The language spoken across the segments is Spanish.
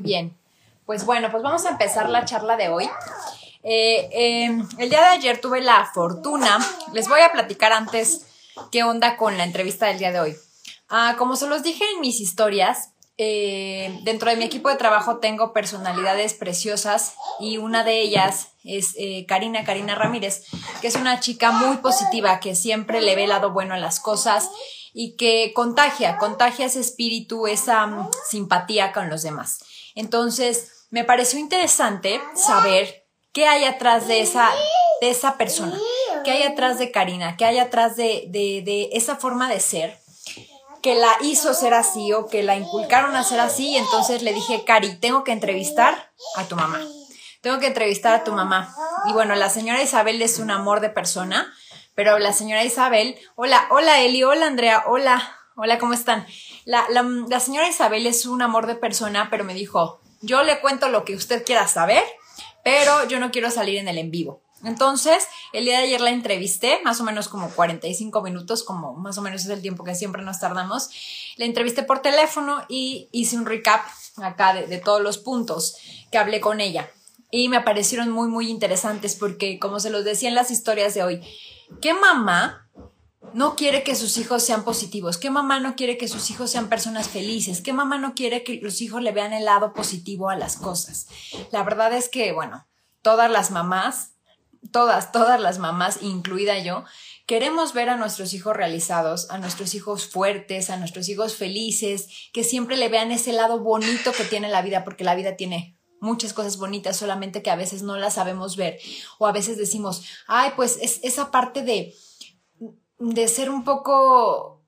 Bien. Pues bueno, pues vamos a empezar la charla de hoy. Eh, em, el día de ayer tuve la fortuna, les voy a platicar antes qué onda con la entrevista del día de hoy. Ah, como se los dije en mis historias, eh, dentro de mi equipo de trabajo tengo personalidades preciosas y una de ellas es eh, Karina, Karina Ramírez, que es una chica muy positiva, que siempre le ve el lado bueno a las cosas y que contagia, contagia ese espíritu, esa mm, simpatía con los demás. Entonces, me pareció interesante saber qué hay atrás de esa, de esa persona, qué hay atrás de Karina, qué hay atrás de, de, de esa forma de ser que la hizo ser así o que la inculcaron a ser así. Y entonces le dije, Cari, tengo que entrevistar a tu mamá. Tengo que entrevistar a tu mamá. Y bueno, la señora Isabel es un amor de persona, pero la señora Isabel, hola, hola Eli, hola Andrea, hola, hola, ¿cómo están? La, señora Isabel es un amor de persona, pero me dijo, yo le cuento lo que usted quiera saber, pero yo no quiero salir en el en vivo. Entonces, el día de ayer la entrevisté, más o menos como 45 minutos, como más o menos es el tiempo que siempre nos tardamos. La entrevisté por teléfono y hice un recap acá de, de todos los puntos que hablé con ella. Y me parecieron muy, muy interesantes porque, como se los decía en las historias de hoy, ¿qué mamá no quiere que sus hijos sean positivos? ¿Qué mamá no quiere que sus hijos sean personas felices? ¿Qué mamá no quiere que los hijos le vean el lado positivo a las cosas? La verdad es que, bueno, todas las mamás todas, todas las mamás, incluida yo, queremos ver a nuestros hijos realizados, a nuestros hijos fuertes, a nuestros hijos felices, que siempre le vean ese lado bonito que tiene la vida, porque la vida tiene muchas cosas bonitas, solamente que a veces no las sabemos ver. O a veces decimos, ay, pues es esa parte de, de ser un poco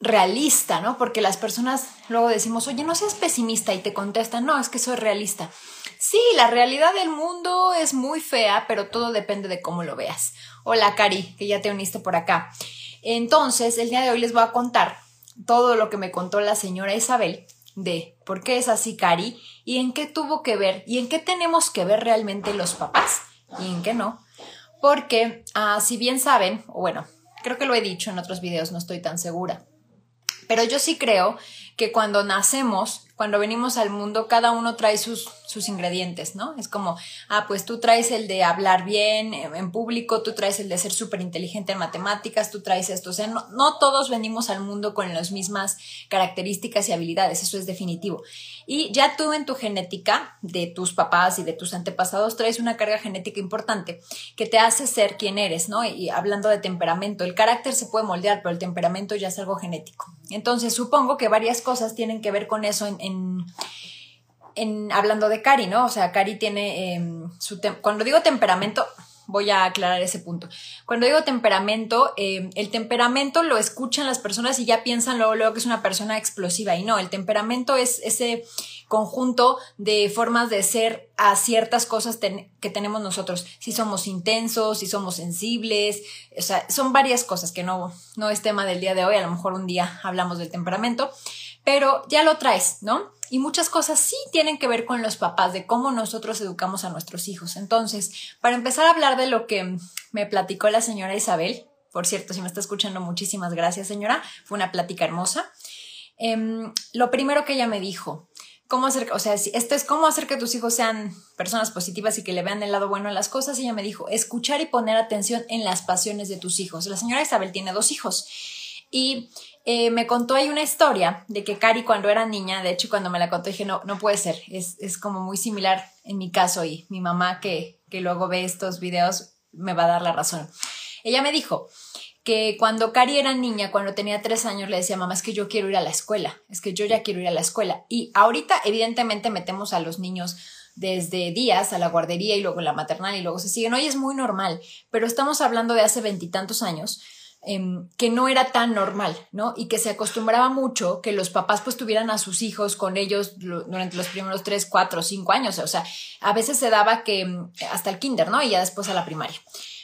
realista, ¿no? Porque las personas luego decimos, oye, no seas pesimista y te contestan, no, es que soy realista. Sí, la realidad del mundo es muy fea, pero todo depende de cómo lo veas. Hola, Cari, que ya te uniste por acá. Entonces, el día de hoy les voy a contar todo lo que me contó la señora Isabel de por qué es así, Cari, y en qué tuvo que ver, y en qué tenemos que ver realmente los papás, y en qué no. Porque, ah, si bien saben, o bueno, creo que lo he dicho en otros videos, no estoy tan segura, pero yo sí creo que cuando nacemos, cuando venimos al mundo, cada uno trae sus, sus ingredientes, ¿no? Es como, ah, pues tú traes el de hablar bien en público, tú traes el de ser súper inteligente en matemáticas, tú traes esto. O sea, no, no, todos venimos al mundo con las mismas características y habilidades, eso es definitivo. Y ya tú en tu genética de tus papás y de tus antepasados traes una carga genética importante que te hace ser quien eres, ¿no? Y hablando de temperamento, el carácter se puede moldear, pero el temperamento ya es algo genético. Entonces, supongo que varias cosas tienen que ver con eso en, hablando de Cari, ¿no? O sea, Cari tiene em, su... Cuando digo temperamento, voy a aclarar ese punto. Cuando digo temperamento, em, el temperamento lo escuchan las personas y ya piensan luego, luego que es una persona explosiva y no, el temperamento es ese conjunto de formas de ser a ciertas cosas que tenemos nosotros. Si somos intensos, si somos sensibles, o sea, son varias cosas que no, no es tema del día de hoy, a lo mejor un día hablamos del temperamento, pero ya lo traes, ¿no? Y muchas cosas sí tienen que ver con los papás, de cómo nosotros educamos a nuestros hijos. Entonces, para empezar a hablar de lo que me platicó la señora Isabel, por cierto, si me está escuchando, muchísimas gracias, señora. Fue una plática hermosa. Eh, lo primero que ella me dijo, cómo hacer, o sea, esto es cómo hacer que tus hijos sean personas positivas y que le vean el lado bueno a las cosas. Ella me dijo, escuchar y poner atención en las pasiones de tus hijos. La señora Isabel tiene dos hijos y eh, me contó ahí una historia de que Cari cuando era niña, de hecho cuando me la contó dije, no, no puede ser, es, es como muy similar en mi caso y mi mamá que, que luego ve estos videos me va a dar la razón. Ella me dijo que cuando Cari era niña, cuando tenía tres años, le decía, mamá, es que yo quiero ir a la escuela, es que yo ya quiero ir a la escuela. Y ahorita, evidentemente, metemos a los niños desde días a la guardería y luego la maternal y luego se siguen. Hoy es muy normal, pero estamos hablando de hace veintitantos años Em, que no era tan normal, ¿no? Y que se acostumbraba mucho que los papás pues tuvieran a sus hijos con ellos durante los primeros tres, cuatro, cinco años. O sea, a veces se daba que em, hasta el kinder, ¿no? Y ya después a la primaria.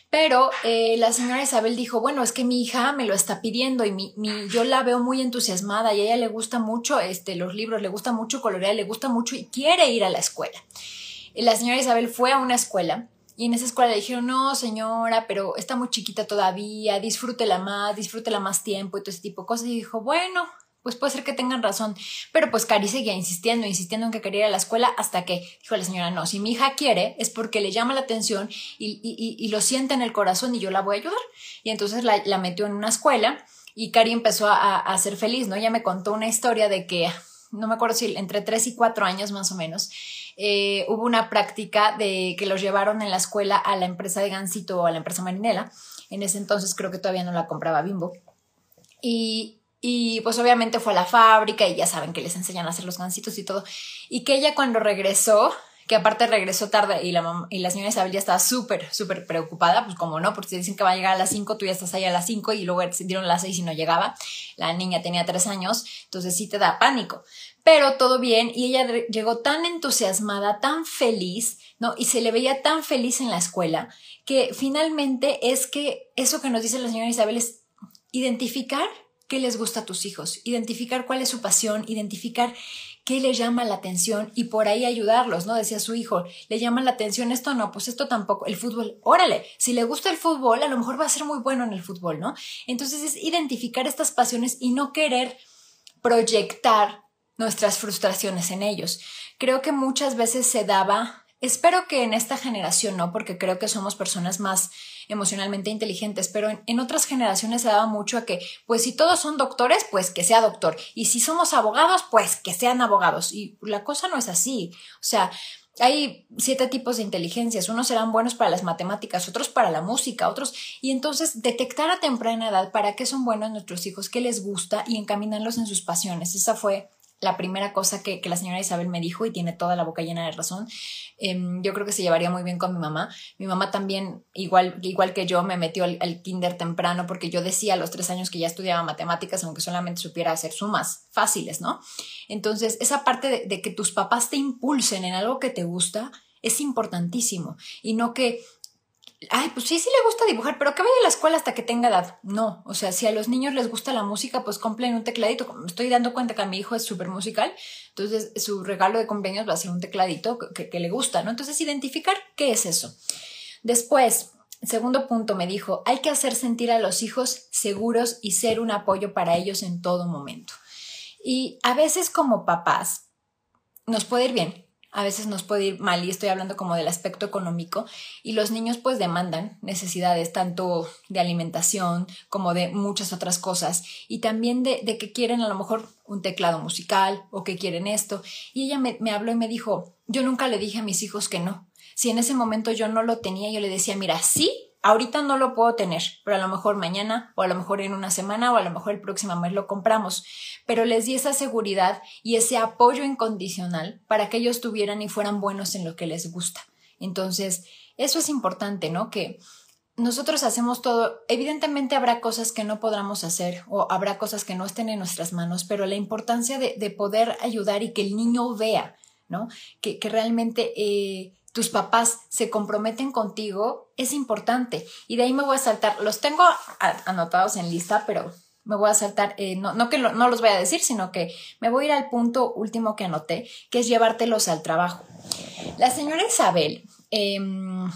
Pero eh, la señora Isabel dijo, bueno, es que mi hija me lo está pidiendo y mi, mi, yo la veo muy entusiasmada y a ella le gusta mucho este, los libros, le gusta mucho colorear, le gusta mucho y quiere ir a la escuela. La señora Isabel fue a una escuela y en esa escuela le dijeron, no, señora, pero está muy chiquita todavía, disfrútela más, disfrútela más tiempo y todo ese tipo de cosas. Y dijo, bueno, pues puede ser que tengan razón. Pero pues Cari seguía insistiendo, insistiendo en que quería ir a la escuela hasta que dijo la señora, no, si mi hija quiere es porque le llama la atención y, lo siente en el corazón y yo la voy a ayudar. Y entonces la, metió en una escuela y Cari empezó a, ser feliz, ¿no? Ella me contó una historia de que, no me acuerdo si entre tres y cuatro años más o menos, eh, hubo una práctica de que los llevaron en la escuela a la empresa de Gansito o a la empresa Marinela. En ese entonces creo que todavía no la compraba Bimbo. Y, y pues obviamente fue a la fábrica y ya saben que les enseñan a hacer los gansitos y todo. Y que ella cuando regresó, que aparte regresó tarde y la, y la señora Isabel ya estaba súper, súper preocupada, pues como no, porque te dicen que va a llegar a las 5, tú ya estás ahí a las 5 y luego dieron las 6 y no llegaba. La niña tenía 3 años, entonces sí te da pánico. Pero todo bien y ella llegó tan entusiasmada, tan feliz, ¿no? Y se le veía tan feliz en la escuela que finalmente es que eso que nos dice la señora Isabel es identificar qué les gusta a tus hijos, identificar cuál es su pasión, identificar qué les llama la atención y por ahí ayudarlos, ¿no? Decía su hijo, le llama la atención esto, no, pues esto tampoco, el fútbol, órale, si le gusta el fútbol, a lo mejor va a ser muy bueno en el fútbol, ¿no? Entonces es identificar estas pasiones y no querer proyectar nuestras frustraciones en ellos. Creo que muchas veces se daba, espero que en esta generación no, porque creo que somos personas más emocionalmente inteligentes, pero en, otras generaciones se daba mucho a que, pues si todos son doctores, pues que sea doctor, y si somos abogados, pues que sean abogados, y la cosa no es así, o sea, hay siete tipos de inteligencias, unos serán buenos para las matemáticas, otros para la música, otros, y entonces detectar a temprana edad para qué son buenos nuestros hijos, qué les gusta y encaminarlos en sus pasiones. Esa fue la primera cosa que, la señora Isabel me dijo y tiene toda la boca llena de razón. Em, yo creo que se llevaría muy bien con mi mamá. Mi mamá también, igual, igual que yo, me metió al, kinder temprano porque yo decía a los tres años que ya estudiaba matemáticas, aunque solamente supiera hacer sumas fáciles, ¿no? Entonces, esa parte de que tus papás te impulsen en algo que te gusta es importantísimo y no que ay, pues sí, sí le gusta dibujar, pero que vaya a la escuela hasta que tenga edad. No, o sea, si a los niños les gusta la música, pues compren un tecladito. Me estoy dando cuenta que a mi hijo es súper musical, entonces su regalo de cumpleaños va a ser un tecladito que, que le gusta, ¿no? Entonces, identificar qué es eso. Después, segundo punto, me dijo, hay que hacer sentir a los hijos seguros y ser un apoyo para ellos en todo momento. Y a veces como papás, nos puede ir bien, a veces nos puede ir mal y estoy hablando como del aspecto económico y los niños pues demandan necesidades tanto de alimentación como de muchas otras cosas y también de, que quieren a lo mejor un teclado musical o que quieren esto. Y ella me, me habló y me dijo yo nunca le dije a mis hijos que no. Si en ese momento yo no lo tenía yo le decía mira sí ahorita no lo puedo tener, pero a lo mejor mañana o a lo mejor en una semana o a lo mejor el próximo mes lo compramos. Pero les di esa seguridad y ese apoyo incondicional para que ellos tuvieran y fueran buenos en lo que les gusta. Entonces, eso es importante, ¿no? Que nosotros hacemos todo, evidentemente habrá cosas que no podamos hacer o habrá cosas que no estén en nuestras manos, pero la importancia de, poder ayudar y que el niño vea, ¿no? Que, realmente... Eh, tus papás se comprometen contigo, es importante. Y de ahí me voy a saltar, los tengo anotados en lista, pero me voy a saltar, eh, no, que no los voy a decir, sino que me voy a ir al punto último que anoté, que es llevártelos al trabajo. La señora Isabel em,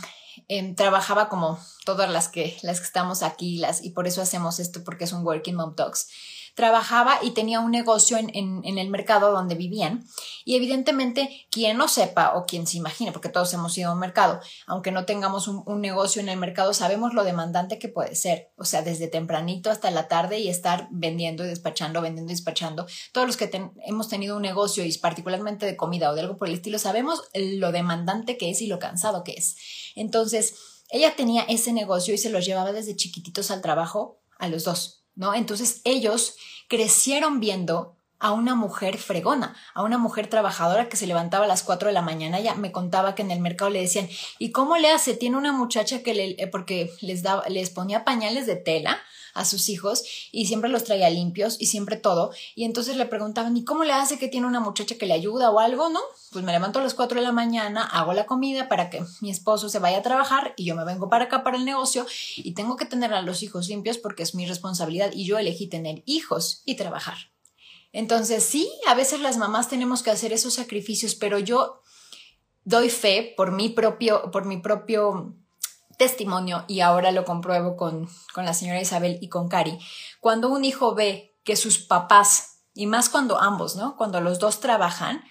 em, trabajaba como todas las que, las que estamos aquí, las, y por eso hacemos esto, porque es un Working Mom Talks trabajaba y tenía un negocio en, el mercado donde vivían. Y evidentemente, quien no sepa o quien se imagine, porque todos hemos ido a un mercado, aunque no tengamos un, negocio en el mercado, sabemos lo demandante que puede ser. O sea, desde tempranito hasta la tarde y estar vendiendo y despachando, vendiendo y despachando. Todos los que hemos tenido un negocio y particularmente de comida o de algo por el estilo, sabemos lo demandante que es y lo cansado que es. Entonces, ella tenía ese negocio y se los llevaba desde chiquititos al trabajo a los dos. ¿No? Entonces ellos crecieron viendo a una mujer fregona, a una mujer trabajadora que se levantaba a las 4 de la mañana. Ya me contaba que en el mercado le decían, ¿y cómo le hace? Tiene una muchacha que le, eh, porque les, daba, les ponía pañales de tela a sus hijos y siempre los traía limpios y siempre todo. Y entonces le preguntaban, ¿y cómo le hace que tiene una muchacha que le ayuda o algo? No, pues me levanto a las 4 de la mañana, hago la comida para que mi esposo se vaya a trabajar y yo me vengo para acá para el negocio y tengo que tener a los hijos limpios porque es mi responsabilidad y yo elegí tener hijos y trabajar. Entonces sí, a veces las mamás tenemos que hacer esos sacrificios, pero yo doy fe por mi propio, por mi propio testimonio y ahora lo compruebo con, con la señora Isabel y con Cari. Cuando un hijo ve que sus papás Y más cuando ambos, ¿no? Cuando los dos trabajan,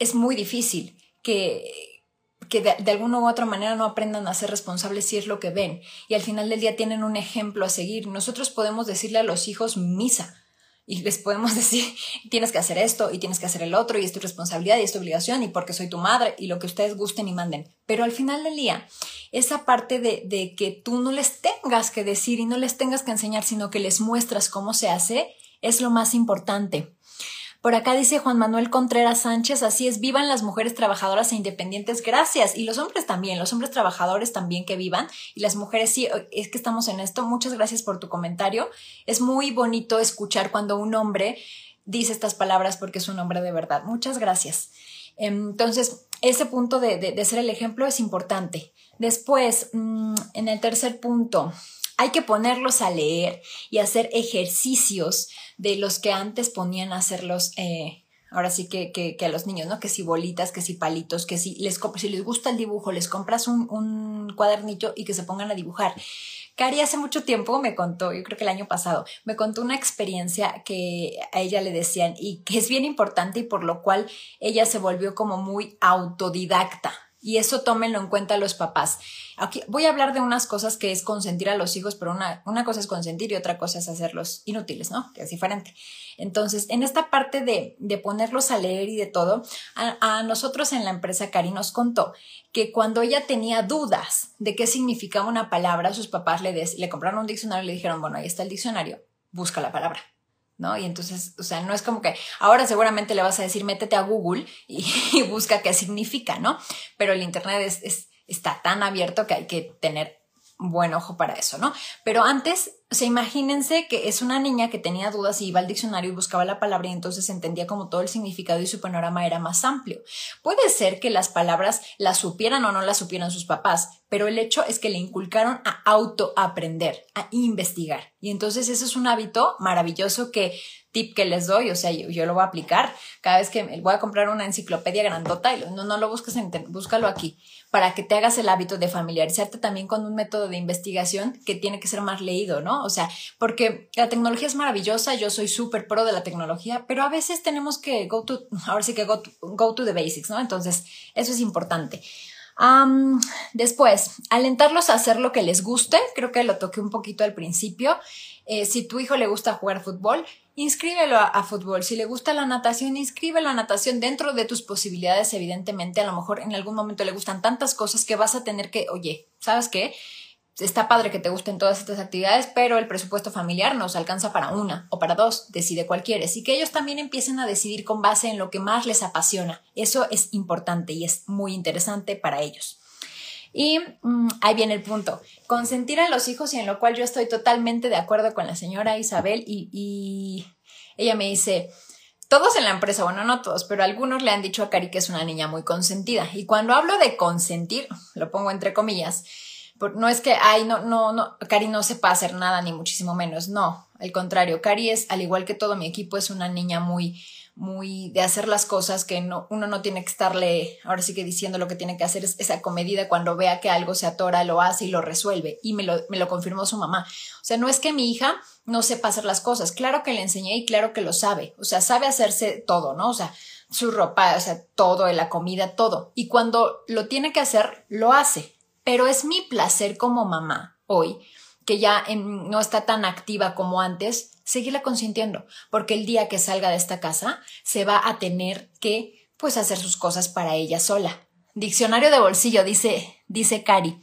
es muy difícil que, que de, de, alguna u otra manera no aprendan a ser responsables si es lo que ven. Y al final del día tienen un ejemplo a seguir. Nosotros podemos decirle a los hijos misa y les podemos decir, tienes que hacer esto y tienes que hacer el otro y es tu responsabilidad y es tu obligación y porque soy tu madre y lo que ustedes gusten y manden. Pero al final del día, esa parte de, de que tú no les tengas que decir y no les tengas que enseñar, sino que les muestras cómo se hace, es lo más importante. Por acá dice Juan Manuel Contreras Sánchez, así es, vivan las mujeres trabajadoras e independientes, gracias. Y los hombres también, los hombres trabajadores también que vivan. Y las mujeres, sí, es que estamos en esto. Muchas gracias por tu comentario. Es muy bonito escuchar cuando un hombre dice estas palabras porque es un hombre de verdad. Muchas gracias. Entonces, ese punto de, de, de ser el ejemplo es importante. Después, mm, en el tercer punto, hay que ponerlos a leer y hacer ejercicios de los que antes ponían a hacerlos, eh, ahora sí que, que, que, a los niños, ¿no? Que si bolitas, que si palitos, que si les, si les gusta el dibujo, les compras un, un y que se pongan a dibujar. Cari hace mucho tiempo me contó, yo creo que el año pasado, me contó una experiencia que a ella le decían y que es bien importante y por lo cual ella se volvió como muy autodidacta. Y eso tómenlo en cuenta los papás. Aquí voy a hablar de unas cosas que es consentir a los hijos, pero una, una cosa es consentir y otra cosa es hacerlos inútiles, ¿no? Que es diferente. Entonces, en esta parte de, de ponerlos a leer y de todo, a, nosotros en la empresa Cari nos contó que cuando ella tenía dudas de qué significaba una palabra, sus papás le, des, le compraron un diccionario y le dijeron, bueno, ahí está el diccionario, busca la palabra. ¿No? Y entonces, o sea, no es como que ahora seguramente le vas a decir, métete a Google y, busca qué significa, ¿no? Pero el Internet es, es, está tan abierto que hay que tener buen ojo para eso, ¿no? Pero antes, o sea, imagínense que es una niña que tenía dudas y iba al diccionario y buscaba la palabra y entonces entendía como todo el significado y su panorama era más amplio. Puede ser que las palabras las supieran o no las supieran sus papás, pero el hecho es que le inculcaron a autoaprender, a investigar. Y entonces ese es un hábito maravilloso que tip que les doy, o sea, yo, lo voy a aplicar cada vez que voy a comprar una enciclopedia grandota y no, no lo busques en búscalo aquí para que te hagas el hábito de familiarizarte también con un método de investigación que tiene que ser más leído, ¿no? O sea, porque la tecnología es maravillosa, yo soy súper pro de la tecnología, pero a veces tenemos que go to, ahora sí que go to, go to the basics, ¿no? Entonces, eso es importante. Después, alentarlos a hacer lo que les guste, creo que lo toqué un poquito al principio. Eh, si tu hijo le gusta jugar fútbol, inscríbelo a, fútbol. Si le gusta la natación, inscríbelo a natación dentro de tus posibilidades, evidentemente. A lo mejor en algún momento le gustan tantas cosas que vas a tener que, oye, ¿sabes qué? Está padre que te gusten todas estas actividades, pero el presupuesto familiar nos alcanza para una o para dos, decide cuál. Y que ellos también empiecen a decidir con base en lo que más les apasiona. Eso es importante y es muy interesante para ellos. Y mmm, ahí viene el punto. Consentir a los hijos y en lo cual yo estoy totalmente de acuerdo con la señora Isabel y, y ella me dice, todos en la empresa, bueno, no todos, pero algunos le han dicho a Cari que es una niña muy consentida. Y cuando hablo de consentir, lo pongo entre comillas, no es que, ay, no, no, no, Cari no sepa hacer nada, ni muchísimo menos, no, al contrario, Cari es, al igual que todo mi equipo, es una niña muy, muy de hacer las cosas que no, uno no tiene que estarle, ahora sí que diciendo lo que tiene que hacer es esa comedida cuando vea que algo se atora, lo hace y lo resuelve. Y me lo, me lo confirmó su mamá. O sea, no es que mi hija no sepa hacer las cosas. Claro que le enseñé y claro que lo sabe. O sea, sabe hacerse todo, ¿no? O sea, su ropa, o sea, todo, la comida, todo. Y cuando lo tiene que hacer, lo hace. Pero es mi placer como mamá hoy, que ya en, no está tan activa como antes, seguirla consintiendo, porque el día que salga de esta casa se va a tener que pues hacer sus cosas para ella sola. Diccionario de bolsillo, dice, dice Cari.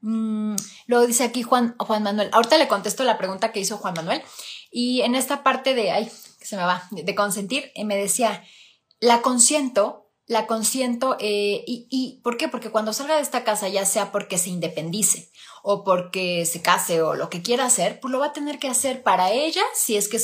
Mm, luego dice aquí Juan, Juan Manuel. Ahorita le contesto la pregunta que hizo Juan Manuel. Y en esta parte de, ay, se me va, de, de consentir, eh, me decía, la consiento la consiento eh, y, y ¿por qué? Porque cuando salga de esta casa, ya sea porque se independice o porque se case o lo que quiera hacer, pues lo va a tener que hacer para ella, si es que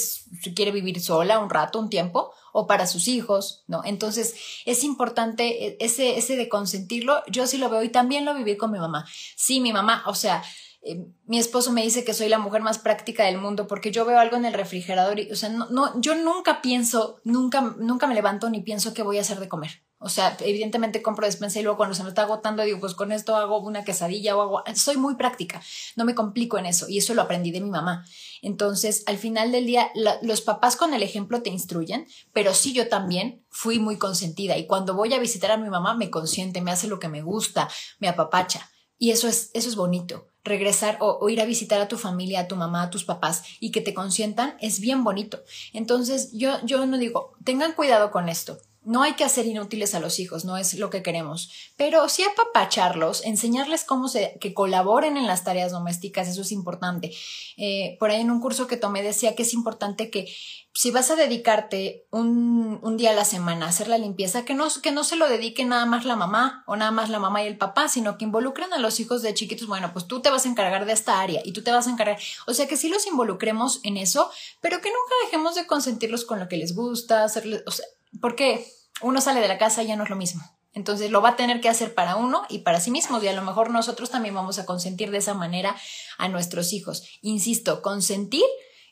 quiere vivir sola un rato, un tiempo, o para sus hijos, ¿no? Entonces es importante e, ese, ese de consentirlo, yo sí lo veo y también lo viví con mi mamá. Sí, mi mamá, o sea, eh, mi esposo me dice que soy la mujer más práctica del mundo porque yo veo algo en el refrigerador y, o sea, no, no, yo nunca pienso, nunca, nunca me levanto ni pienso qué voy a hacer de comer O sea, evidentemente compro despensa y luego cuando se me está agotando digo, pues con esto hago una quesadilla o hago... Soy muy práctica, no me complico en eso y eso lo aprendí de mi mamá. Entonces, al final del día, los papás con el ejemplo te instruyen, pero sí yo también fui muy consentida y cuando voy a visitar a mi mamá me consiente, me hace lo que me gusta, me apapacha. Y eso es, eso es bonito. Regresar o, o, ir a visitar a tu familia, a tu mamá, a tus papás y que te consientan es bien bonito. Entonces, yo, yo no digo, tengan cuidado con esto. No hay que hacer inútiles a los hijos, no es lo que queremos, pero sí apapacharlos, enseñarles cómo se, que colaboren en las tareas domésticas, eso es importante. Eh, por ahí en un curso que tomé decía que es importante que si vas a dedicarte un, un, día a la semana a hacer la limpieza, que no, que no se lo dedique nada más la mamá o nada más la mamá y el papá, sino que involucren a los hijos de chiquitos. Bueno, pues tú te vas a encargar de esta área y tú te vas a encargar. O sea, que sí los involucremos en eso, pero que nunca dejemos de consentirlos con lo que les gusta, hacerles, porque uno sale de la casa y ya no es lo mismo. Entonces lo va a tener que hacer para uno y para sí mismo y a lo mejor nosotros también vamos a consentir de esa manera a nuestros hijos. Insisto, consentir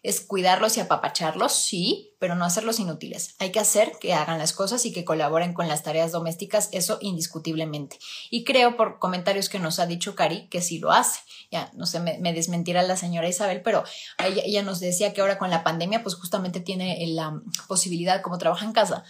es cuidarlos y apapacharlos, sí, pero no hacerlos inútiles. Hay que hacer que hagan las cosas y que colaboren con las tareas domésticas, eso indiscutiblemente. Y creo por comentarios que nos ha dicho Cari que sí lo hace. Ya, no sé, me, desmentirá la señora Isabel, pero ella, ella, nos decía que ahora con la pandemia, pues justamente tiene la posibilidad, como trabaja en casa,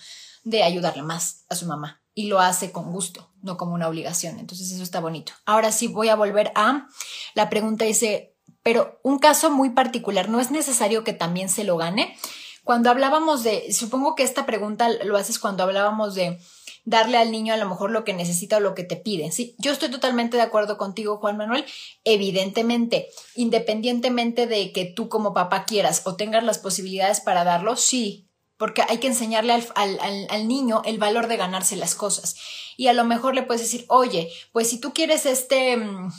de ayudarle más a su mamá. Y lo hace con gusto, no como una obligación. Entonces eso está bonito. Ahora sí voy a volver a la pregunta dice, pero un caso muy particular, ¿no es necesario que también se lo gane? Cuando hablábamos de, supongo que esta pregunta lo haces cuando hablábamos de darle al niño a lo mejor lo que necesita o lo que te pide. Sí, yo estoy totalmente de acuerdo contigo, Juan Manuel. Evidentemente, independientemente de que tú como papá quieras o tengas las posibilidades para darlo, sí, porque hay que enseñarle al, niño el valor de ganarse las cosas. Y a lo mejor le puedes decir, oye, pues si tú quieres este, mm,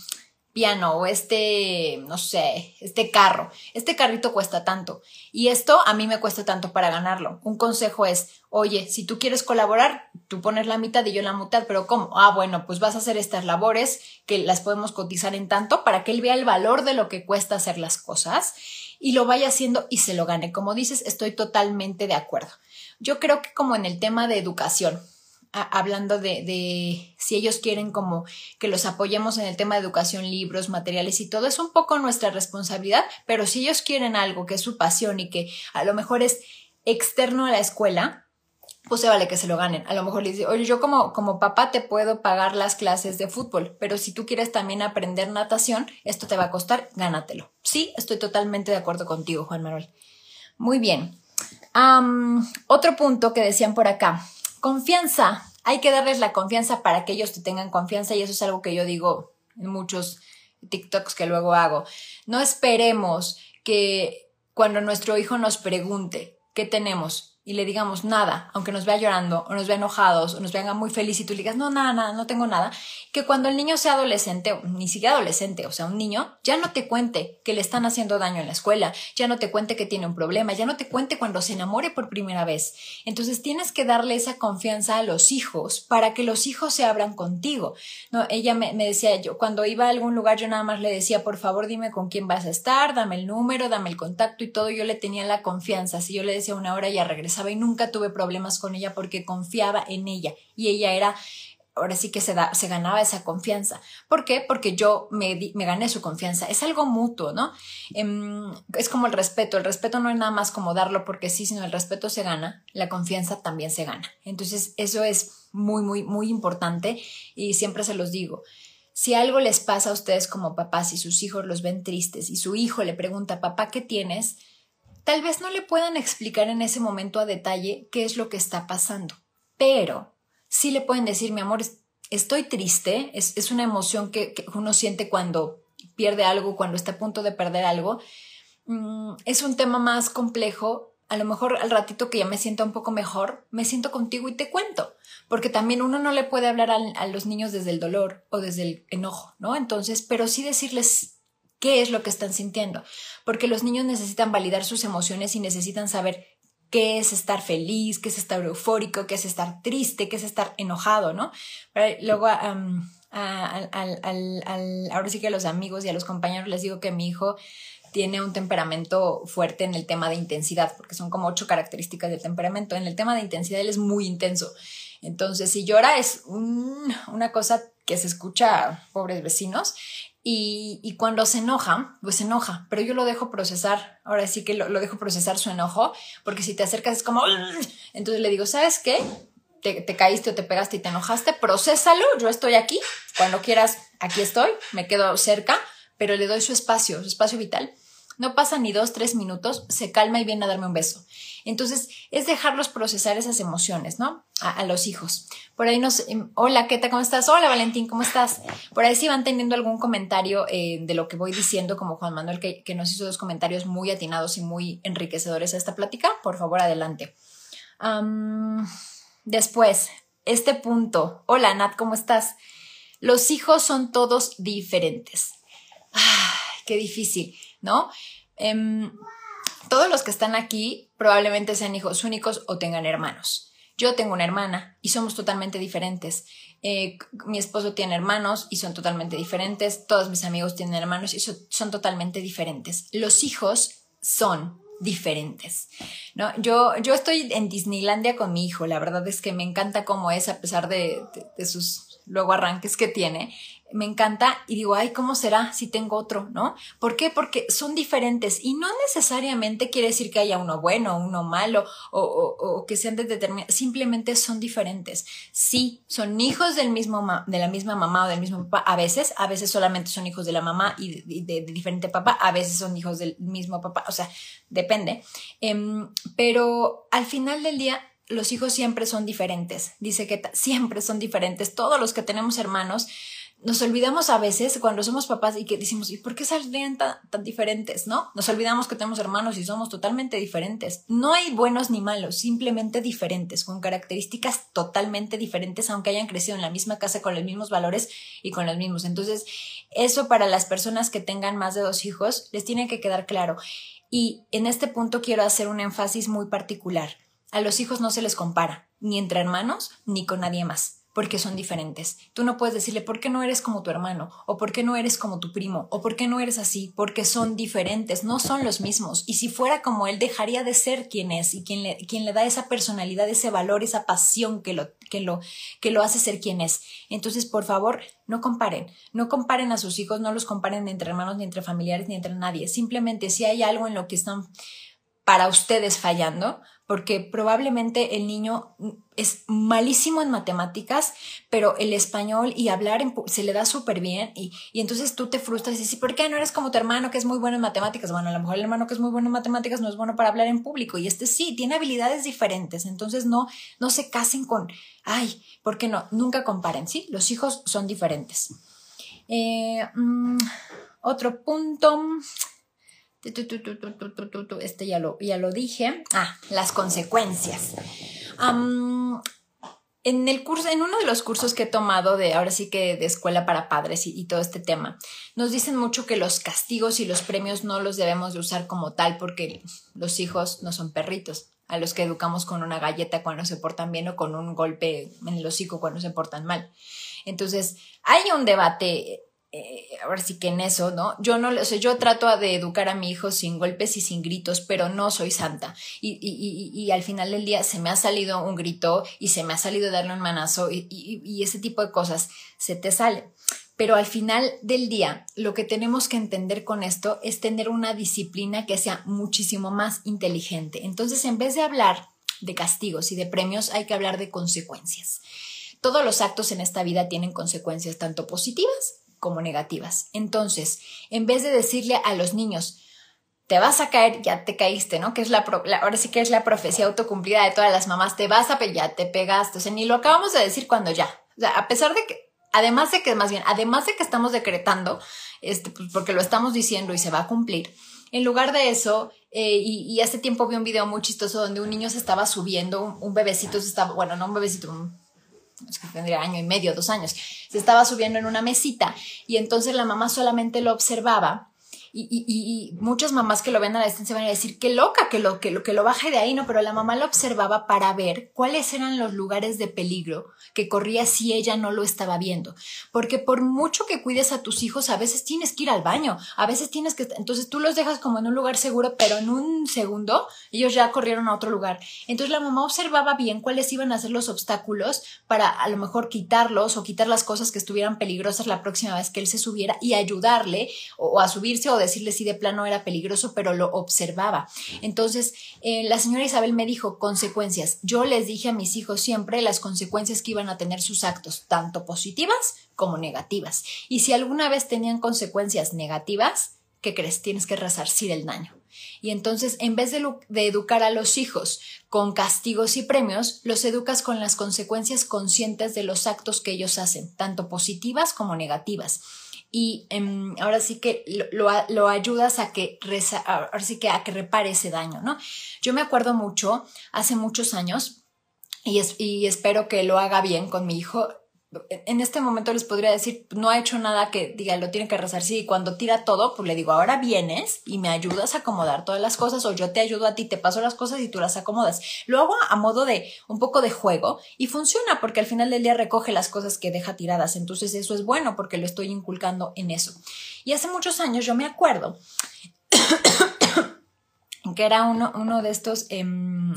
piano o este, no sé, este carro. Este carrito cuesta tanto y esto a mí me cuesta tanto para ganarlo. Un consejo es, oye, si tú quieres colaborar, tú pones la mitad y yo la mitad, pero ¿cómo? Ah, bueno, pues vas a hacer estas labores que las podemos cotizar en tanto para que él vea el valor de lo que cuesta hacer las cosas y lo vaya haciendo y se lo gane. Como dices, estoy totalmente de acuerdo. Yo creo que como en el tema de educación, hablando de, si ellos quieren como que los apoyemos en el tema de educación, libros, materiales y todo, es un poco nuestra responsabilidad, pero si ellos quieren algo que es su pasión y que a lo mejor es externo a la escuela, pues se vale que se lo ganen. A lo mejor les dice, oye, yo como, como papá te puedo pagar las clases de fútbol, pero si tú quieres también aprender natación, esto te va a costar, gánatelo. Sí, estoy totalmente de acuerdo contigo, Juan Manuel. Muy bien. otro punto que decían por acá Confianza. Hay que darles la confianza para que ellos te tengan confianza y eso es algo que yo digo en muchos TikToks que luego hago. No esperemos que cuando nuestro hijo nos pregunte qué tenemos, y le digamos nada, aunque nos vea llorando o nos vea enojados o nos venga muy feliz y tú le digas, no, nada, nada, no tengo nada, que cuando el niño sea adolescente, ni siquiera adolescente, o sea, un niño, ya no te cuente que le están haciendo daño en la escuela, ya no te cuente que tiene un problema, ya no te cuente cuando se enamore por primera vez. Entonces tienes que darle esa confianza a los hijos para que los hijos se abran contigo. No, ella me, me decía, yo cuando iba a algún lugar yo nada más le decía, por favor dime con quién vas a estar, dame el número, dame el contacto y todo, yo le tenía la confianza. Si yo le decía una hora, ya regresaba y nunca tuve problemas con ella porque confiaba en ella y ella era ahora sí que se, da, se ganaba esa confianza. ¿Por qué? Porque yo me, me gané su confianza. Es algo mutuo, ¿no? Em, es como el respeto. El respeto no es nada más como darlo porque sí, sino el respeto se gana, la confianza también se gana. Entonces, eso es muy, muy, muy importante y siempre se los digo. Si algo les pasa a ustedes como papás y sus hijos los ven tristes y su hijo le pregunta, papá, ¿qué tienes? Tal vez no le puedan explicar en ese momento a detalle qué es lo que está pasando, pero sí le pueden decir, mi amor, estoy triste, es, una emoción que, uno siente cuando pierde algo, cuando está a punto de perder algo. Mm, es un tema más complejo. A lo mejor al ratito que ya me sienta un poco mejor, me siento contigo y te cuento, porque también uno no le puede hablar a los niños desde el dolor o desde el enojo, ¿no? Entonces, pero sí decirles qué es lo que están sintiendo, porque los niños necesitan validar sus emociones y necesitan saber qué es estar feliz, qué es estar eufórico, qué es estar triste, qué es estar enojado, ¿no? luego, ahora sí que a los amigos y a los compañeros les digo que mi hijo tiene un temperamento fuerte en el tema de intensidad, porque son como ocho características del temperamento. En el tema de intensidad él es muy intenso. Entonces, si llora es una cosa que se escucha, pobres vecinos, y, cuando se enoja, pues se enoja, pero yo lo dejo procesar, ahora sí que lo, dejo procesar su enojo, porque si te acercas es como, entonces le digo, ¿sabes qué? te, caíste o te pegaste y te enojaste, procésalo, yo estoy aquí, cuando quieras, aquí estoy, me quedo cerca, pero le doy su espacio, su espacio vital. No pasa ni dos, tres minutos, se calma y viene a darme un beso. Entonces, es dejarlos procesar esas emociones, ¿no? A, los hijos. Por ahí nos... Em, hola, ¿qué tal? ¿Cómo estás? Hola, Valentín, ¿cómo estás? Por ahí si van teniendo algún comentario eh, de lo que voy diciendo, como Juan Manuel, que, nos hizo dos comentarios muy atinados y muy enriquecedores a esta plática, por favor, adelante. Después, este punto. Hola, Nat, ¿cómo estás? Los hijos son todos diferentes. Ay, qué difícil, ¿no? Em, todos los que están aquí probablemente sean hijos únicos o tengan hermanos. Yo tengo una hermana y somos totalmente diferentes. Eh, mi esposo tiene hermanos y son totalmente diferentes. Todos mis amigos tienen hermanos y son totalmente diferentes. Los hijos son diferentes. ¿no? Yo, yo estoy en Disneylandia con mi hijo, la verdad es que me encanta cómo es, a pesar de, de sus luego arranques que tiene me encanta y digo, ay, ¿cómo será si tengo otro? ¿No? ¿Por qué? Porque son diferentes y no necesariamente quiere decir que haya uno bueno, uno malo o, o, que sean de determinados, simplemente son diferentes. Sí, son hijos del mismo de la misma mamá o del mismo papá, a veces, a veces solamente son hijos de la mamá y de, diferente papá, a veces son hijos del mismo papá, o sea, depende. Em, pero al final del día, los hijos siempre son diferentes. Dice que siempre son diferentes. Todos los que tenemos hermanos, nos olvidamos a veces cuando somos papás y que decimos, ¿y por qué saldrían tan, diferentes? ¿No? Nos olvidamos que tenemos hermanos y somos totalmente diferentes. No hay buenos ni malos, simplemente diferentes, con características totalmente diferentes, aunque hayan crecido en la misma casa con los mismos valores y con los mismos. Entonces, eso para las personas que tengan más de dos hijos, les tiene que quedar claro. Y en este punto quiero hacer un énfasis muy particular. A los hijos no se les compara, ni entre hermanos, ni con nadie más porque son diferentes. Tú no puedes decirle por qué no eres como tu hermano, o por qué no eres como tu primo, o por qué no eres así, porque son diferentes, no son los mismos. Y si fuera como él, dejaría de ser quien es y quien le, quien le da esa personalidad, ese valor, esa pasión que lo, que, lo, que lo hace ser quien es. Entonces, por favor, no comparen, no comparen a sus hijos, no los comparen entre hermanos, ni entre familiares, ni entre nadie. Simplemente si hay algo en lo que están para ustedes fallando, porque probablemente el niño es malísimo en matemáticas, pero el español y hablar se le da súper bien y, entonces tú te frustras y dices, ¿por qué no eres como tu hermano que es muy bueno en matemáticas? Bueno, a lo mejor el hermano que es muy bueno en matemáticas no es bueno para hablar en público y este sí, tiene habilidades diferentes, entonces no, no se casen con, ay, ¿por qué no? Nunca comparen, ¿sí? Los hijos son diferentes. Eh, mm, otro punto este ya lo, ya lo dije. Ah, las consecuencias. en el curso, en uno de los cursos que he tomado de ahora sí que de escuela para padres y, todo este tema, nos dicen mucho que los castigos y los premios no los debemos de usar como tal porque los hijos no son perritos a los que educamos con una galleta cuando se portan bien o con un golpe en el hocico cuando se portan mal. Entonces, hay un debate eh, ahora sí que en eso, ¿no? Yo no, o sea, yo trato de educar a mi hijo sin golpes y sin gritos, pero no soy santa. Y, y, y, al final del día se me ha salido un grito y se me ha salido darle un manazo y, ese tipo de cosas se te sale. Pero al final del día, lo que tenemos que entender con esto es tener una disciplina que sea muchísimo más inteligente. Entonces, en vez de hablar de castigos y de premios, hay que hablar de consecuencias. Todos los actos en esta vida tienen consecuencias tanto positivas como negativas. Entonces, en vez de decirle a los niños, te vas a caer, ya te caíste, ¿no? Que es la, ahora sí que es la profecía autocumplida de todas las mamás, te vas a ya te pegaste, o sea, ni lo acabamos de decir cuando ya. O sea, a pesar de que, además de que, más bien, además de que estamos decretando, este, pues porque lo estamos diciendo y se va a cumplir, en lugar de eso, eh, y, hace tiempo vi un video muy chistoso donde un niño se estaba subiendo, un, un bebecito se estaba, bueno, no un bebecito, un tendría año y medio, dos años, se estaba subiendo en una mesita y entonces la mamá solamente lo observaba y, muchas mamás que lo ven a la distancia van a decir, qué loca, que lo, que, lo, que lo baje de ahí, ¿no? Pero la mamá lo observaba para ver cuáles eran los lugares de peligro que corría si ella no lo estaba viendo. Porque por mucho que cuides a tus hijos, a veces tienes que ir al baño, a veces tienes que, entonces tú los dejas como en un lugar seguro, pero en un segundo ellos ya corrieron a otro lugar. Entonces la mamá observaba bien cuáles iban a ser los obstáculos para a lo mejor quitarlos o quitar las cosas que estuvieran peligrosas la próxima vez que él se subiera y ayudarle o, a subirse o decirle si de plano era peligroso, pero lo observaba. Entonces, eh, la señora Isabel me dijo consecuencias. Yo les dije a mis hijos siempre las consecuencias que iban a tener sus actos, tanto positivas como negativas. Y si alguna vez tenían consecuencias negativas, ¿qué crees? Tienes que resarcir el daño. Y entonces, en vez de, de, educar a los hijos con castigos y premios, los educas con las consecuencias conscientes de los actos que ellos hacen, tanto positivas como negativas y em, ahora sí que lo, ayudas a que, ahora sí que a que repare ese daño, ¿no? Yo me acuerdo mucho, hace muchos años, y, y espero que lo haga bien con mi hijo, en este momento les podría decir, no ha hecho nada que diga, lo tiene que rezar. Sí, cuando tira todo, pues le digo, ahora vienes y me ayudas a acomodar todas las cosas o yo te ayudo a ti, te paso las cosas y tú las acomodas. Lo hago a modo de un poco de juego y funciona porque al final del día recoge las cosas que deja tiradas. Entonces eso es bueno porque lo estoy inculcando en eso. Y hace muchos años yo me acuerdo que era uno, uno de estos... Em,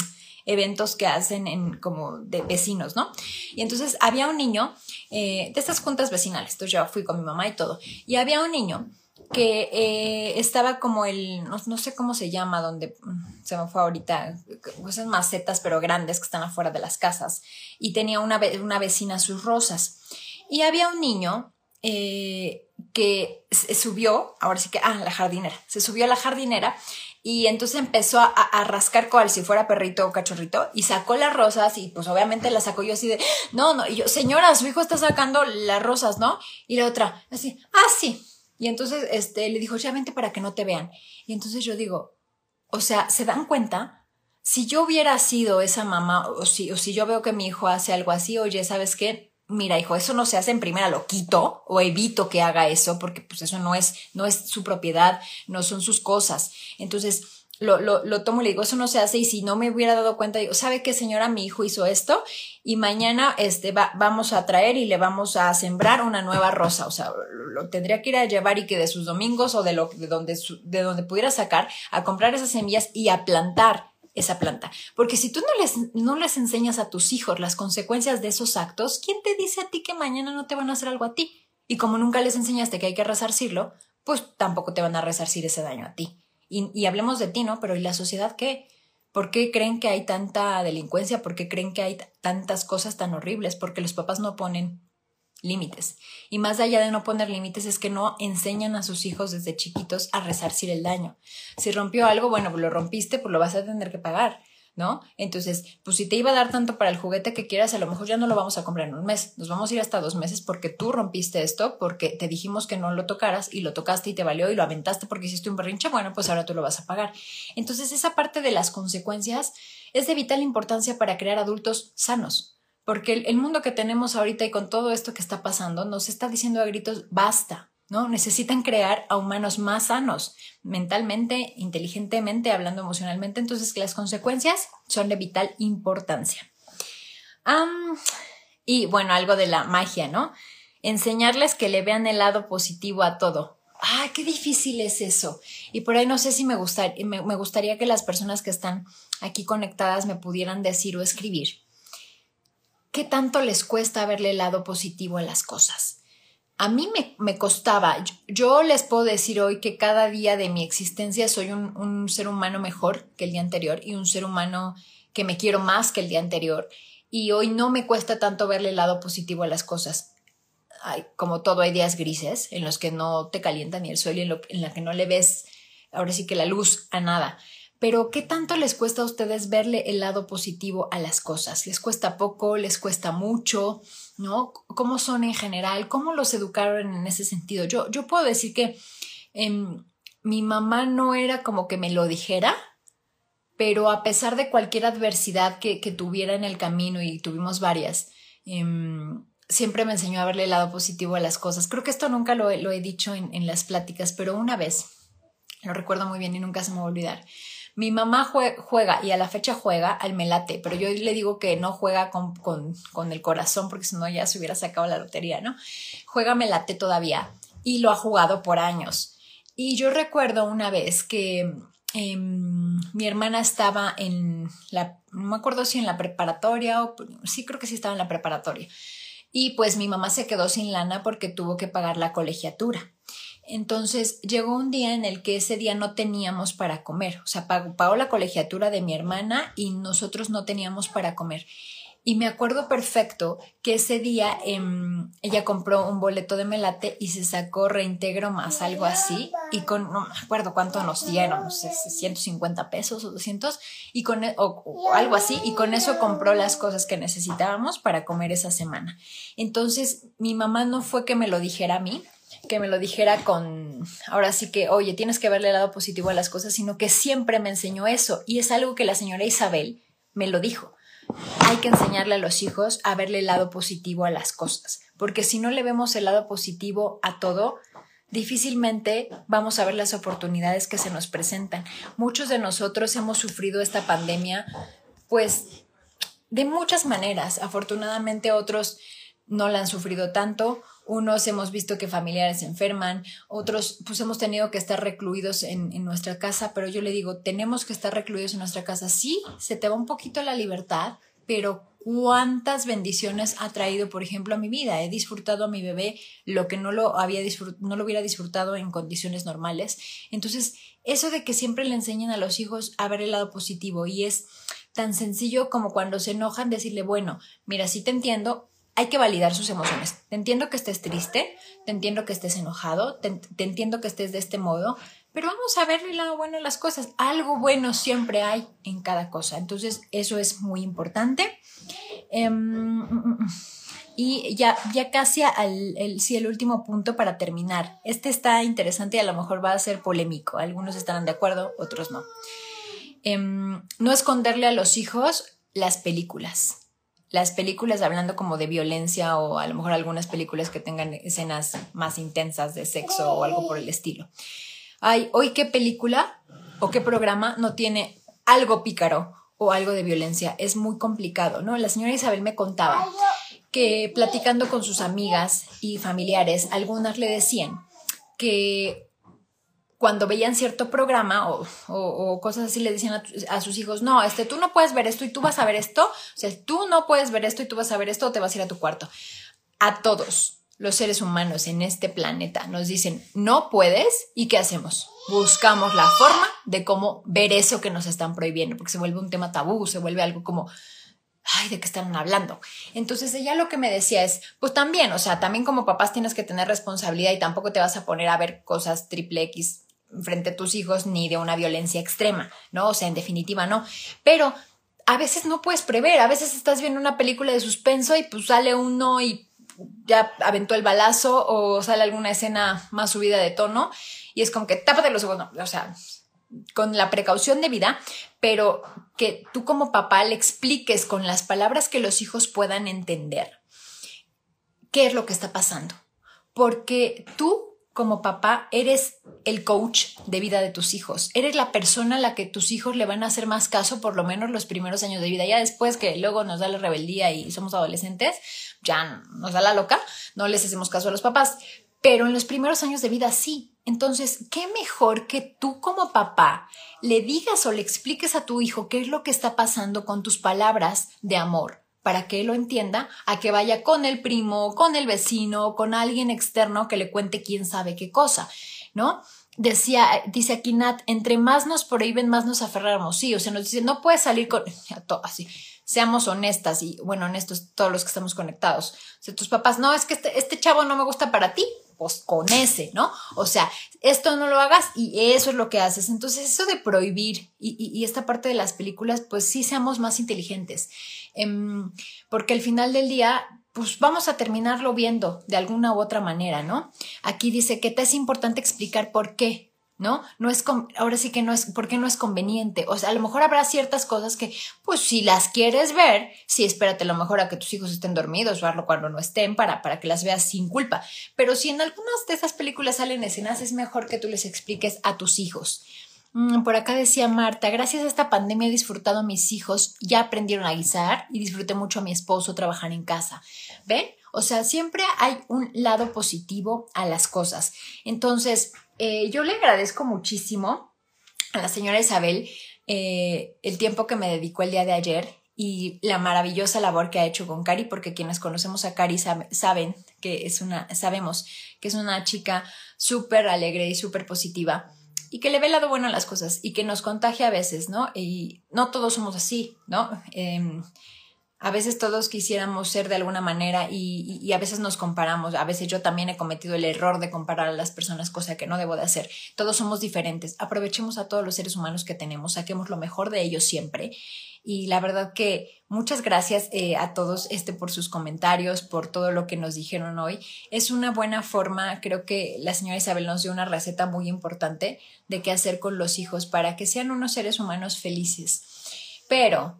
eventos que hacen en como de vecinos, ¿no? Y entonces había un niño eh, de estas juntas vecinales, entonces yo fui con mi mamá y todo, y había un niño que eh, estaba como el, no, sé cómo se llama, donde mm, se me fue ahorita, esas macetas pero grandes que están afuera de las casas, y tenía una, una vecina sus rosas. Y había un niño eh, que subió, ahora sí que, ah, la jardinera, se subió a la jardinera y entonces empezó a, rascar cual si fuera perrito o cachorrito y sacó las rosas y pues obviamente las sacó yo así de, no, no, y yo, señora, su hijo está sacando las rosas, ¿no? Y la otra, así, ah, sí. Y entonces este, le dijo, ya vente para que no te vean. Y entonces yo digo, o sea, ¿se dan cuenta? Si yo hubiera sido esa mamá o si, o si yo veo que mi hijo hace algo así, oye, ¿sabes qué? Mira, hijo, eso no se hace en primera, lo quito o evito que haga eso porque pues eso no es, no es su propiedad, no son sus cosas. Entonces, lo, lo, lo, tomo y le digo, eso no se hace y si no me hubiera dado cuenta, digo, ¿sabe qué señora? Mi hijo hizo esto y mañana este, va, vamos a traer y le vamos a sembrar una nueva rosa. O sea, lo, tendría que ir a llevar y que de sus domingos o de, lo, de, donde, de donde pudiera sacar, a comprar esas semillas y a plantar esa planta. Porque si tú no les, no les enseñas a tus hijos las consecuencias de esos actos, ¿quién te dice a ti que mañana no te van a hacer algo a ti? Y como nunca les enseñaste que hay que resarcirlo, pues tampoco te van a resarcir ese daño a ti. Y, y hablemos de ti, ¿no? Pero ¿y la sociedad qué? ¿Por qué creen que hay tanta delincuencia? ¿Por qué creen que hay tantas cosas tan horribles? Porque los papás no ponen límites. Y más allá de no poner límites es que no enseñan a sus hijos desde chiquitos a resarcir el daño. Si rompió algo, bueno, pues lo rompiste, pues lo vas a tener que pagar, ¿no? Entonces, pues si te iba a dar tanto para el juguete que quieras, a lo mejor ya no lo vamos a comprar en un mes, nos vamos a ir hasta dos meses porque tú rompiste esto, porque te dijimos que no lo tocaras y lo tocaste y te valió y lo aventaste porque hiciste un berrinche, bueno, pues ahora tú lo vas a pagar. Entonces, esa parte de las consecuencias es de vital importancia para crear adultos sanos porque el, mundo que tenemos ahorita y con todo esto que está pasando nos está diciendo a gritos, basta, ¿no? Necesitan crear a humanos más sanos, mentalmente, inteligentemente, hablando emocionalmente, entonces las consecuencias son de vital importancia. y bueno, algo de la magia, ¿no? Enseñarles que le vean el lado positivo a todo. ¡Ah, qué difícil es eso! Y por ahí no sé si me, me gustaría que las personas que están aquí conectadas me pudieran decir o escribir ¿qué tanto les cuesta verle el lado positivo a las cosas? A mí me, costaba, yo, les puedo decir hoy que cada día de mi existencia soy un, ser humano mejor que el día anterior y un ser humano que me quiero más que el día anterior. Y hoy no me cuesta tanto verle el lado positivo a las cosas. como todo, hay días grises en los que no te calienta ni el sol y en, lo, en la que no le ves ahora sí que la luz a nada. Pero ¿qué tanto les cuesta a ustedes verle el lado positivo a las cosas? ¿Les cuesta poco? ¿Les cuesta mucho? ¿No? ¿Cómo son en general? ¿Cómo los educaron en ese sentido? Yo, yo puedo decir que em, mi mamá no era como que me lo dijera, pero a pesar de cualquier adversidad que, tuviera en el camino, y tuvimos varias, em, siempre me enseñó a verle el lado positivo a las cosas. Creo que esto nunca lo, he dicho en, en las pláticas, pero una vez Lo recuerdo muy bien y nunca se me va a olvidar. Mi mamá juega y a la fecha juega al melate, pero yo le digo que no juega con, con, el corazón porque si no ya se hubiera sacado la lotería, ¿no? Juega melate todavía y lo ha jugado por años. Y yo recuerdo una vez que em, mi hermana estaba en la, no me acuerdo si en la preparatoria o sí creo que sí estaba en la preparatoria. Y pues mi mamá se quedó sin lana porque tuvo que pagar la colegiatura. Entonces llegó un día en el que ese día no teníamos para comer, o sea, pagó, la colegiatura de mi hermana y nosotros no teníamos para comer. Y me acuerdo perfecto que ese día em, ella compró un boleto de melate y se sacó reintegro más, algo así, y con, no me acuerdo cuánto nos dieron, no sé, 150 pesos o 200, y con, e, o algo así, y con eso compró las cosas que necesitábamos para comer esa semana. Entonces, mi mamá no fue que me lo dijera a mí, que me lo dijera con, ahora sí que, oye, tienes que verle el lado positivo a las cosas, sino que siempre me enseñó eso. Y es algo que la señora Isabel me lo dijo. Hay que enseñarle a los hijos a verle el lado positivo a las cosas, porque si no le vemos el lado positivo a todo, difícilmente vamos a ver las oportunidades que se nos presentan. Muchos de nosotros hemos sufrido esta pandemia, pues, de muchas maneras. Afortunadamente otros no la han sufrido tanto, unos hemos visto que familiares se enferman, otros pues hemos tenido que estar recluidos en, nuestra casa, pero yo le digo, tenemos que estar recluidos en nuestra casa. Sí, se te va un poquito la libertad, pero cuántas bendiciones ha traído, por ejemplo, a mi vida. He disfrutado a mi bebé lo que no lo, había no lo hubiera disfrutado en condiciones normales. Entonces, eso de que siempre le enseñan a los hijos a ver el lado positivo y es tan sencillo como cuando se enojan decirle, bueno, mira, sí te entiendo, hay que validar sus emociones. Te entiendo que estés triste, te entiendo que estés enojado, te, entiendo que estés de este modo, pero vamos a ver el lado bueno de las cosas. Algo bueno siempre hay en cada cosa. Entonces, eso es muy importante. Em, y ya, ya casi al el, el último punto para terminar. Este está interesante y a lo mejor va a ser polémico. Algunos estarán de acuerdo, otros no. Em, no esconderle a los hijos las películas las películas hablando como de violencia o a lo mejor algunas películas que tengan escenas más intensas de sexo o algo por el estilo. Ay, hoy qué película o qué programa no tiene algo pícaro o algo de violencia. Es muy complicado, ¿no? La señora Isabel me contaba que platicando con sus amigas y familiares, algunas le decían que cuando veían cierto programa o, cosas así, le decían a, sus hijos, no, este, tú no puedes ver esto y tú vas a ver esto, o sea, tú no puedes ver esto y tú vas a ver esto o te vas a ir a tu cuarto. A todos los seres humanos en este planeta nos dicen, no puedes y ¿qué hacemos? Buscamos la forma de cómo ver eso que nos están prohibiendo, porque se vuelve un tema tabú, se vuelve algo como, ay, ¿de qué están hablando? Entonces ella lo que me decía es, pues también, o sea, también como papás tienes que tener responsabilidad y tampoco te vas a poner a ver cosas triple X frente a tus hijos ni de una violencia extrema, ¿no? O sea, en definitiva no. Pero a veces no puedes prever, a veces estás viendo una película de suspenso y pues sale uno y ya aventó el balazo o sale alguna escena más subida de tono y es como que tápate los ojos, o sea, con la precaución debida, pero que tú como papá le expliques con las palabras que los hijos puedan entender qué es lo que está pasando. Porque tú como papá eres el coach de vida de tus hijos. Eres la persona a la que tus hijos le van a hacer más caso por lo menos los primeros años de vida. Ya después que luego nos da la rebeldía y somos adolescentes, ya nos da la loca, no les hacemos caso a los papás. Pero en los primeros años de vida sí. Entonces, ¿qué mejor que tú como papá le digas o le expliques a tu hijo qué es lo que está pasando con tus palabras de amor? Para que lo entienda, a que vaya con el primo, con el vecino, con alguien externo que le cuente quién sabe qué cosa, ¿no? Decía, dice aquí Nat, entre más nos prohíben, más nos aferramos. Sí, o sea, nos dicen, no puedes salir con, así, seamos honestas y, bueno, honestos todos los que estamos conectados. O sea, tus papás, no, es que este, este chavo no me gusta para ti, pues con ese, ¿no? O sea, esto no lo hagas y eso es lo que haces. Entonces, eso de prohibir y, y esta parte de las películas, pues sí seamos más inteligentes. Em, porque al final del día, pues vamos a terminarlo viendo de alguna u otra manera, ¿no? Aquí dice que te es importante explicar por qué ¿no? No es, ahora sí que no es, porque no es conveniente. O sea, a lo mejor habrá ciertas cosas que, pues si las quieres ver, sí, espérate a lo mejor a que tus hijos estén dormidos o hazlo cuando no estén para, para que las veas sin culpa. Pero si en algunas de esas películas salen escenas, es mejor que tú les expliques a tus hijos. Mm, por acá decía Marta, gracias a esta pandemia he disfrutado a mis hijos, ya aprendieron a guisar y disfruté mucho a mi esposo trabajar en casa. ¿Ven? O sea, siempre hay un lado positivo a las cosas. Entonces, eh, yo le agradezco muchísimo a la señora Isabel eh, el tiempo que me dedicó el día de ayer y la maravillosa labor que ha hecho con Cari, porque quienes conocemos a Cari saben que es una, sabemos que es una chica súper alegre y súper positiva y que le ve el lado bueno a las cosas y que nos contagia a veces, ¿no? Y no todos somos así, ¿no? Em, a veces todos quisiéramos ser de alguna manera y, a veces nos comparamos. A veces yo también he cometido el error de comparar a las personas, cosa que no debo de hacer. Todos somos diferentes. Aprovechemos a todos los seres humanos que tenemos, saquemos lo mejor de ellos siempre. Y la verdad que muchas gracias eh, a todos este, por sus comentarios, por todo lo que nos dijeron hoy. Es una buena forma, creo que la señora Isabel nos dio una receta muy importante de qué hacer con los hijos para que sean unos seres humanos felices. Pero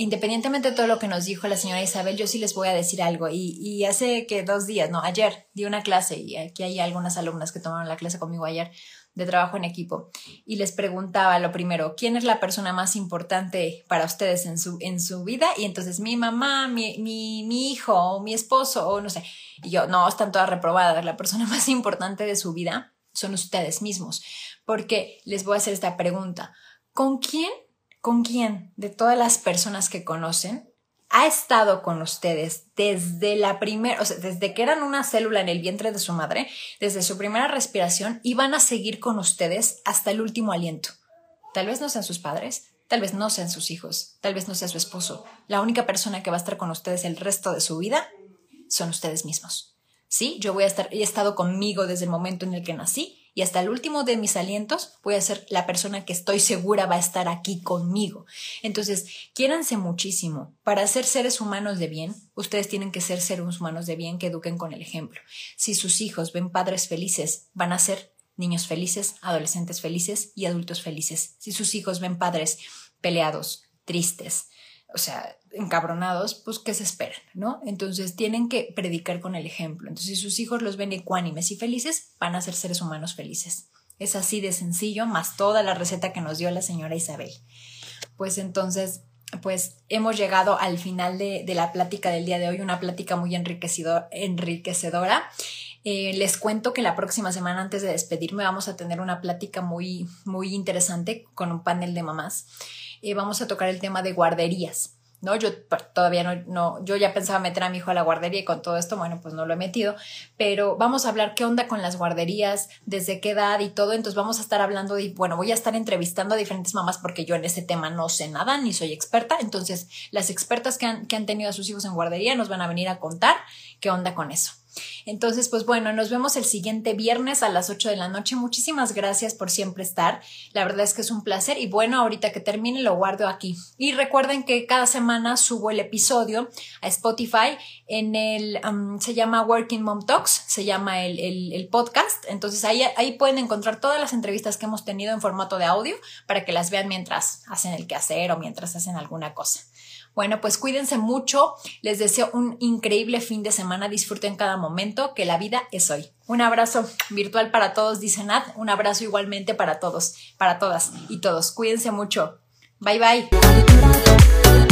independientemente de todo lo que nos dijo la señora Isabel, yo sí les voy a decir algo. Y, hace que dos días, no, ayer di una clase y aquí hay algunas alumnas que tomaron la clase conmigo ayer de trabajo en equipo y les preguntaba lo primero, ¿quién es la persona más importante para ustedes en su, en su vida? Y entonces mi mamá, mi, mi, mi hijo, o mi esposo, o no sé. Y yo, no, están todas reprobadas. La persona más importante de su vida son ustedes mismos. Porque les voy a hacer esta pregunta. ¿Con quién ¿Con quién de todas las personas que conocen ha estado con ustedes desde la primera, o sea, desde que eran una célula en el vientre de su madre, desde su primera respiración y van a seguir con ustedes hasta el último aliento? Tal vez no sean sus padres, tal vez no sean sus hijos, tal vez no sea su esposo. La única persona que va a estar con ustedes el resto de su vida son ustedes mismos. Sí, yo voy a estar, he estado conmigo desde el momento en el que nací y hasta el último de mis alientos voy a ser la persona que estoy segura va a estar aquí conmigo. Entonces, quiéranse muchísimo. Para ser seres humanos de bien, ustedes tienen que ser seres humanos de bien que eduquen con el ejemplo. Si sus hijos ven padres felices, van a ser niños felices, adolescentes felices y adultos felices. Si sus hijos ven padres peleados, tristes, o sea, encabronados, pues ¿qué se esperan? ¿No? Entonces tienen que predicar con el ejemplo. Entonces, si sus hijos los ven ecuánimes y felices, van a ser seres humanos felices. Es así de sencillo, más toda la receta que nos dio la señora Isabel. Pues entonces, pues hemos llegado al final de, la plática del día de hoy, una plática muy enriquecedora. Eh, les cuento que la próxima semana, antes de despedirme, vamos a tener una plática muy, muy interesante con un panel de mamás. Eh, vamos a tocar el tema de guarderías. ¿no? Yo todavía no, no, yo ya pensaba meter a mi hijo a la guardería y con todo esto, bueno, pues no lo he metido, pero vamos a hablar qué onda con las guarderías, desde qué edad y todo, entonces vamos a estar hablando de, bueno, voy a estar entrevistando a diferentes mamás porque yo en ese tema no sé nada, ni soy experta, entonces las expertas que han, que han tenido a sus hijos en guardería nos van a venir a contar qué onda con eso. Entonces, pues bueno, nos vemos el siguiente viernes a las 8 de la noche. Muchísimas gracias por siempre estar. La verdad es que es un placer y bueno, ahorita que termine lo guardo aquí. Y recuerden que cada semana subo el episodio a Spotify en el, se llama Working Mom Talks, se llama el, el, podcast. Entonces ahí, ahí pueden encontrar todas las entrevistas que hemos tenido en formato de audio para que las vean mientras hacen el quehacer o mientras hacen alguna cosa. Bueno, pues cuídense mucho. Les deseo un increíble fin de semana. Disfruten cada momento, que la vida es hoy. Un abrazo virtual para todos, dice Nat. Un abrazo igualmente para todos, para todas y todos. Cuídense mucho. Bye bye.